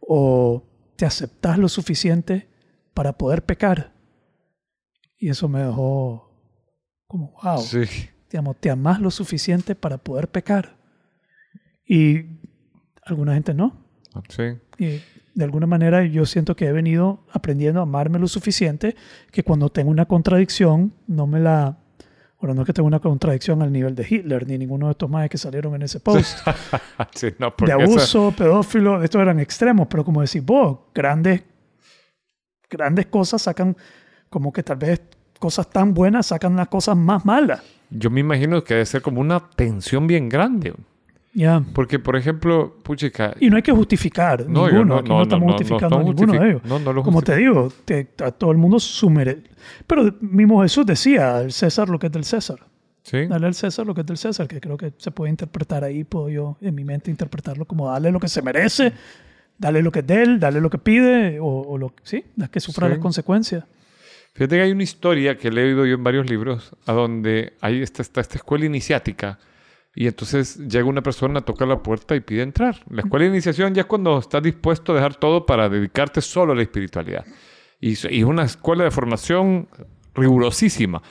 o te aceptas lo suficiente para poder pecar? Y eso me dejó como, wow. Sí. Digamos, te amas lo suficiente para poder pecar. Y alguna gente no. Sí. Y de alguna manera yo siento que he venido aprendiendo a amarme lo suficiente que cuando tengo una contradicción no me la... Bueno, no es que tenga una contradicción al nivel de Hitler ni ninguno de estos más que salieron en ese post sí, no, de abuso, pedófilo, estos eran extremos, pero como decís vos, grandes, grandes cosas sacan como que tal vez cosas tan buenas sacan las cosas más malas. Yo me imagino que debe ser como una tensión bien grande. Ya. Porque, por ejemplo, puchica, Y no hay que justificar No, yo ninguno. no- Aquí no, no, no, estamos justificando a ninguno de ellos. lo Como te digo, te- a todo el mundo su mere- Pero mismo Jesús decía, al César lo que es del César. ¿sí? Dale al César lo que es del César, que creo que se puede interpretar ahí, puedo yo en mi mente interpretarlo como darle lo que se merece, dale lo que es de él, dale lo que pide, o, o lo sí, las que sufra Sí. las consecuencias. Fíjate que hay una historia que he leído yo en varios libros, a donde hay esta, esta, esta escuela iniciática, y entonces llega una persona, toca la puerta y pide entrar. La escuela de iniciación ya es cuando estás dispuesto a dejar todo para dedicarte solo a la espiritualidad. Y, es una escuela de formación rigurosísima.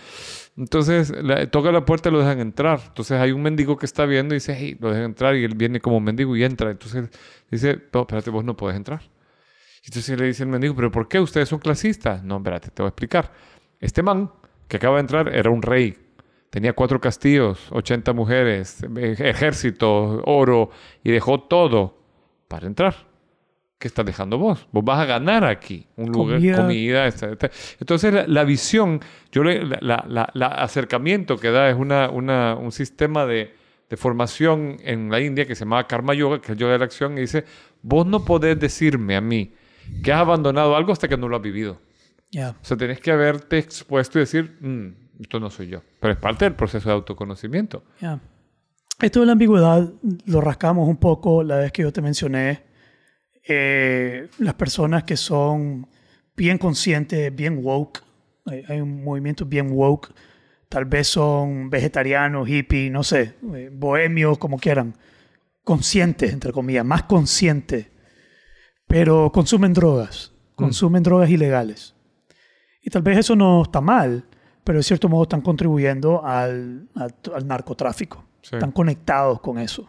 Entonces, la- toca la puerta y lo dejan entrar. Entonces, hay un mendigo que está viendo y dice, hey, lo dejan entrar. Y él viene como mendigo y entra. Entonces, dice, no, espérate, vos no puedes entrar. Entonces le dice el mendigo, ¿pero por qué ustedes son clasistas? No, espérate, te voy a explicar. Este man que acaba de entrar era un rey. Tenía cuatro castillos, 80 mujeres, ejército, oro, y dejó todo para entrar. ¿Qué estás dejando vos? Vos vas a ganar aquí un lugar, Comida. comida. Entonces, la, la visión, yo le- la, la- la- acercamiento que da es una, una- un sistema de, de formación en la India que se llama Karma Yoga, que es el yoga de la acción, y dice, vos no podés decirme a mí que has abandonado algo hasta que no lo has vivido. Ya. O sea, tenés que haberte expuesto y decir, "Mm, esto no soy yo. Pero es parte del proceso de autoconocimiento. Ya. Esto de la ambigüedad lo rascamos un poco la vez que yo te mencioné. eh, las personas que son bien conscientes, bien woke, hay, hay un movimiento bien woke, tal vez son vegetarianos, hippies, no sé, eh, bohemios, como quieran, conscientes, entre comillas, más conscientes, pero consumen drogas, consumen drogas ilegales. Y tal vez eso no está mal, pero de cierto modo están contribuyendo al, al- al narcotráfico. Sí. Están conectados con eso.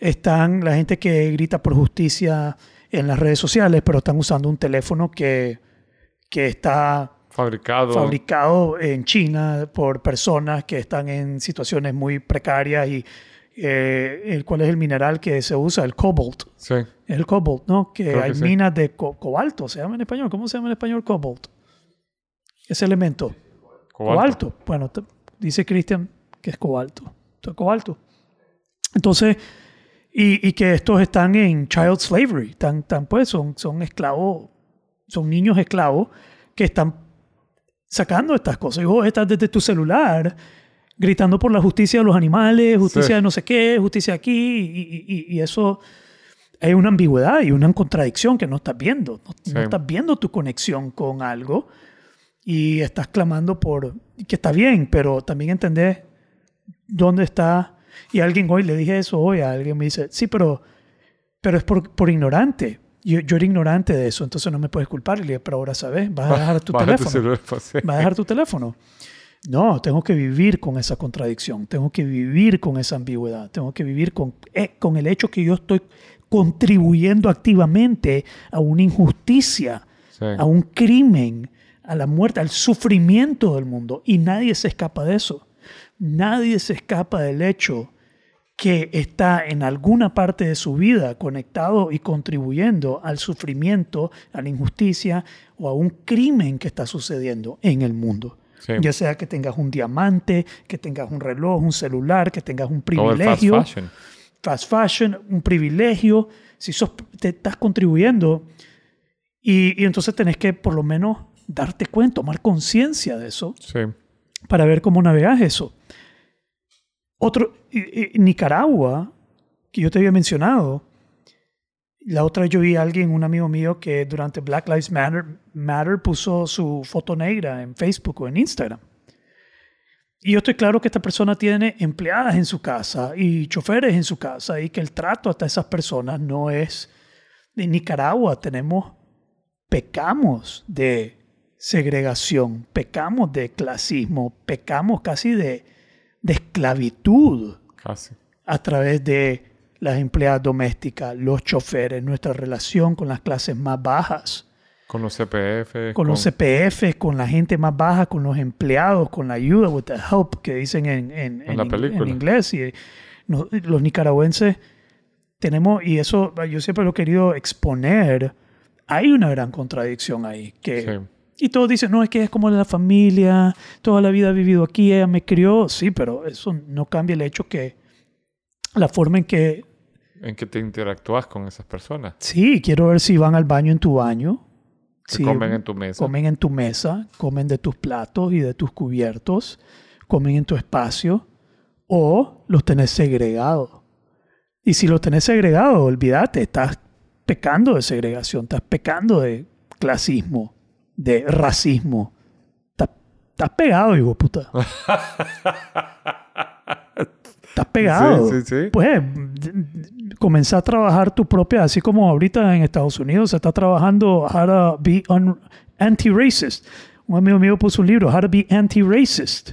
Están la gente que grita por justicia en las redes sociales, pero están usando un teléfono que, que está Fabricado. fabricado en China por personas que están en situaciones muy precarias y eh, el, ¿cuál es el mineral que se usa? El cobalt. sí. El cobalt, ¿no? Que Creo que hay sí. minas de co- cobalto, se llama en español. ¿Cómo se llama en español cobalt? Ese elemento. Cobalto. Cobalto. Bueno, te- dice Cristian que es cobalto. Entonces, cobalto. Entonces, y, y que estos están en child slavery, están, están, pues, son, son esclavos, son niños esclavos que están sacando estas cosas. Y vos estás desde tu celular gritando por la justicia de los animales, justicia Sí. de no sé qué, justicia aquí, y, y- y eso hay una ambigüedad y una contradicción que no estás viendo. No, Sí. no estás viendo tu conexión con algo y estás clamando por que está bien, pero también entendés dónde está. Y alguien hoy le dije eso hoy a alguien me dice, sí, pero, pero es por, por ignorante. Yo, yo era ignorante de eso, entonces no me puedes culpar. Y le dije, pero ahora sabes, vas a dejar tu teléfono. celular, pues. ¿Vas a dejar tu teléfono? No, tengo que vivir con esa contradicción, tengo que vivir con esa ambigüedad, tengo que vivir con, eh, con el hecho que yo estoy contribuyendo activamente a una injusticia, Sí. a un crimen, a la muerte, al sufrimiento del mundo. Y nadie se escapa de eso. Nadie se escapa del hecho que está en alguna parte de su vida conectado y contribuyendo al sufrimiento, a la injusticia o a un crimen que está sucediendo en el mundo. Sí. Ya sea que tengas un diamante, que tengas un reloj, un celular, que tengas un Todo el fast privilegio, fashion. fast fashion, un privilegio, si sos, te estás contribuyendo y, y entonces tenés que por lo menos darte cuenta, tomar conciencia de eso Sí. para ver cómo navegas eso. Otro, y- y- Nicaragua, que yo te había mencionado, la otra yo vi a alguien, un amigo mío, que durante Black Lives Matter, Matter puso su foto negra en Facebook o en Instagram. Y yo estoy claro que esta persona tiene empleadas en su casa y choferes en su casa y que el trato hasta esas personas no es... En Nicaragua tenemos, pecamos de segregación, pecamos de clasismo, pecamos casi de, de esclavitud Casi. a través de las empleadas domésticas, los choferes, nuestra relación con las clases más bajas, Con los CPF. con los CPF, con la gente más baja, con los empleados, con la ayuda, with the help que dicen en, en, En la ing- película. en inglés. Y no- los nicaragüenses tenemos, y eso yo siempre lo he querido exponer, hay una gran contradicción ahí, que Sí. Y todos dicen, no, es que es como la familia, toda la vida he vivido aquí, ella me crió. Sí, pero eso no cambia el hecho que la forma en que... En que te interactúas con esas personas. Sí, quiero ver si van al baño en tu baño. Si comen en tu mesa. Comen en tu mesa, comen de tus platos y de tus cubiertos, comen en tu espacio o los tenés segregados. Y si los tenés segregados, olvídate, estás pecando de segregación, estás pecando de clasismo, de racismo. Estás, estás pegado, hijo puta. estás pegado. Sí, sí, sí. Pues comenzar a trabajar tu propia, así como ahorita en Estados Unidos se está trabajando How to be anti-racist. Un amigo mío puso un libro, How to be anti-racist.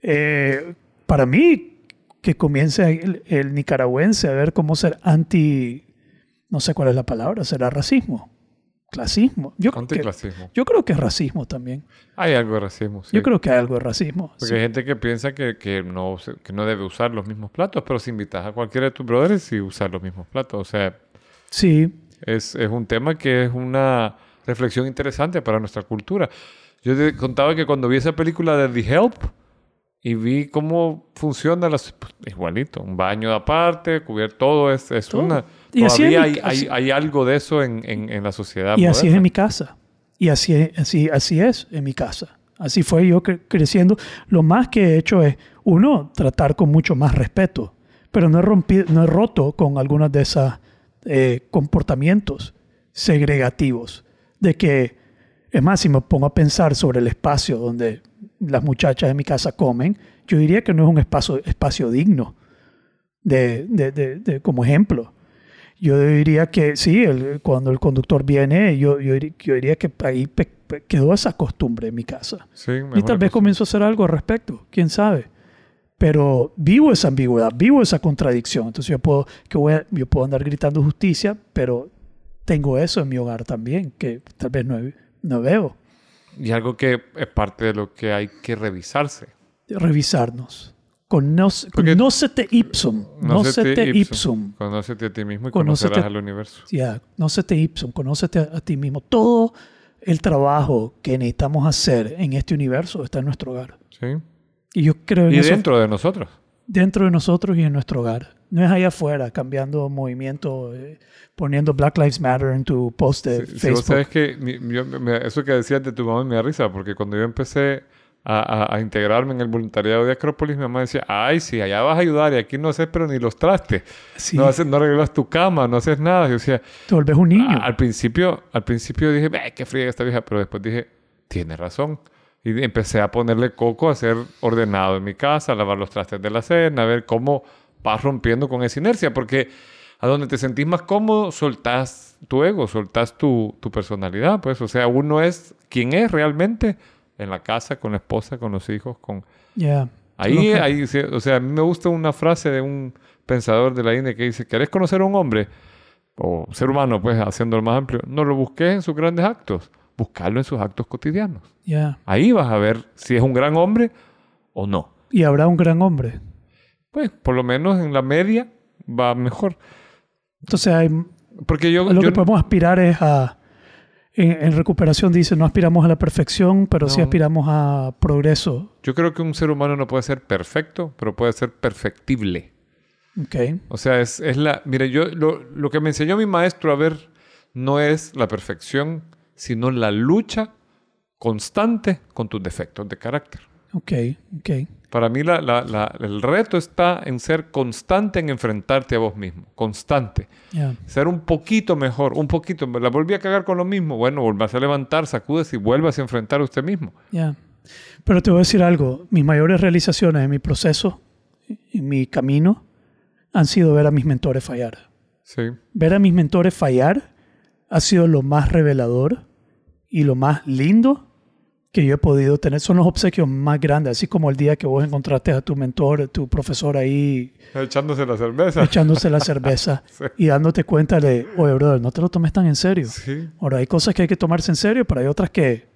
Eh, para mí, que comience el nicaragüense a ver cómo ser anti, no sé cuál es la palabra, será racismo, clasismo. Yo, creo que, Anticlasismo. yo creo que es racismo también. Hay algo de racismo, sí. Yo creo que hay algo de racismo. Porque sí. hay gente que piensa que, que no, que no debe usar los mismos platos, pero si invitas a cualquiera de tus brothers, sí usar los mismos platos. O sea, Sí, es, es un tema que es una reflexión interesante para nuestra cultura. Yo te contaba que cuando vi esa película de The Help y vi cómo funciona las, pues, igualito, un baño aparte, cubierto todo, es, es Todo. una... Y todavía hay, hay, hay algo de eso en, en, en la sociedad Y así es en mi casa. Y así, es- así, así es en mi casa. Así fue yo cre- creciendo. Lo más que he hecho es, uno, tratar con mucho más respeto, pero no he, rompido, no he roto con algunos de esos comportamientos segregativos. De que, es más, si me pongo a pensar sobre el espacio donde las muchachas de mi casa comen, yo diría que no es un espacio, espacio digno de, de- de- como ejemplo. Yo diría que sí, el- cuando el conductor viene, yo, yo, diría que ahí pe- pe- quedó esa costumbre en mi casa. Sí, Y tal vez comienzo a hacer algo al respecto, quién sabe. Pero vivo esa ambigüedad, vivo esa contradicción. Entonces yo puedo, que voy a- yo puedo andar gritando justicia, pero tengo eso en mi hogar también, que tal vez no, no veo. Y algo que es parte de lo que hay que revisarse. Revisarnos. Conoce, conócete ipsum. Conócete ipsum. Conócete a ti mismo y Conócete- conocerás al universo. Ya, conócete ipsum, conócete a, a ti mismo. Todo el trabajo que necesitamos hacer en este universo está en nuestro hogar. ¿Sí? Y yo creo en Y eso dentro de nosotros. dentro de nosotros y en nuestro hogar. No es allá afuera, cambiando movimiento, eh, poniendo Black Lives Matter en tu post de Si, si vos Facebook. sabes que mi- yo- me- eso que decías de tu mamá me da risa, porque cuando yo empecé a, a- a integrarme en el voluntariado de Acrópolis, mi mamá decía, ay, sí, allá vas a ayudar y aquí no haces pero ni los trastes. Sí, No, haces, no arreglas tu cama, no haces nada. Yo decía, te vuelves un niño. a- al principio, al principio dije, "Ve, qué fría esta vieja, pero después dije, tiene razón. Y empecé a ponerle coco a ser ordenado en mi casa, a lavar los trastes de la cena, a ver cómo vas rompiendo con esa inercia, porque a donde te sentís más cómodo, soltás tu ego, soltás tu, tu personalidad, pues, o sea, uno es quien es realmente en la casa, con la esposa, con los hijos, con... Ya. Ahí, ahí, o sea, a mí me gusta una frase de un pensador de la India que dice, ¿querés conocer a un hombre? O ser humano, pues, haciéndolo más amplio. No lo busques en sus grandes actos, buscarlo en sus actos cotidianos. ya. Ahí vas a ver si es un gran hombre o no. Y habrá un gran hombre. Pues, por lo menos en la media va mejor. Entonces, hay- Porque yo... lo yo- que podemos aspirar es a... En, en recuperación dice, no aspiramos a la perfección, pero sí No. aspiramos a progreso. yo creo que un ser humano no puede ser perfecto, pero puede ser perfectible. Ok. O sea, es, es la... Mire, yo lo, lo que me enseñó mi maestro a ver no es la perfección, sino la lucha constante con tus defectos de carácter. Ok. Ok. Para mí la- la- la- el reto está en ser constante en enfrentarte a vos mismo. Constante. Ser un poquito mejor, un poquito. La volví a cagar con lo mismo. Bueno, volvás a levantar, sacudes y vuelvas a enfrentar a usted mismo. Ya. Pero te voy a decir algo. Mis mayores realizaciones en mi proceso, en mi camino, han sido ver a mis mentores fallar. Sí. Ver a mis mentores fallar ha sido lo más revelador y lo más lindo que yo he podido tener. Son los obsequios más grandes, así como el día que vos encontraste a tu mentor, tu profesor ahí Echándose la cerveza. echándose la cerveza Sí. y dándote cuenta de, oye, brother, no te lo tomes tan en serio. Sí. Ahora, hay cosas que hay que tomarse en serio, pero hay otras que,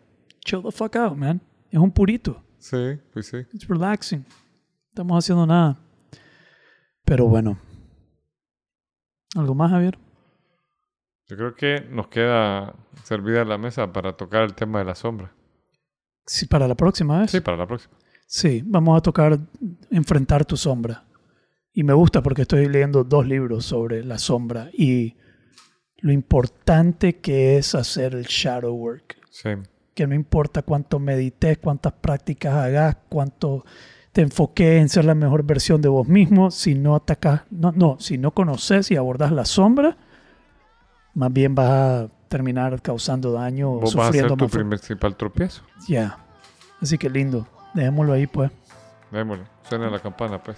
chill the fuck out, man. Es un purito. Sí, pues sí. It's relaxing. No estamos haciendo nada. Pero bueno. ¿Algo más, Javier? Yo creo que nos queda servida la mesa para tocar el tema de la sombra. Sí, para la próxima vez. Sí, para la próxima. Sí, vamos a tocar Enfrentar tu sombra. Y me gusta porque estoy leyendo dos libros sobre la sombra y lo importante que es hacer el shadow work. Sí. Que no importa cuánto medites, cuántas prácticas hagas, cuánto te enfoques en ser la mejor versión de vos mismo, si no atacas, no, no, si no conoces y abordas la sombra, más bien vas a terminar causando daño o Vos vas a ser sufriendo tu principal tropiezo. Ya. Así que lindo. Dejémoslo ahí, pues. Démosle. Suena la campana, pues.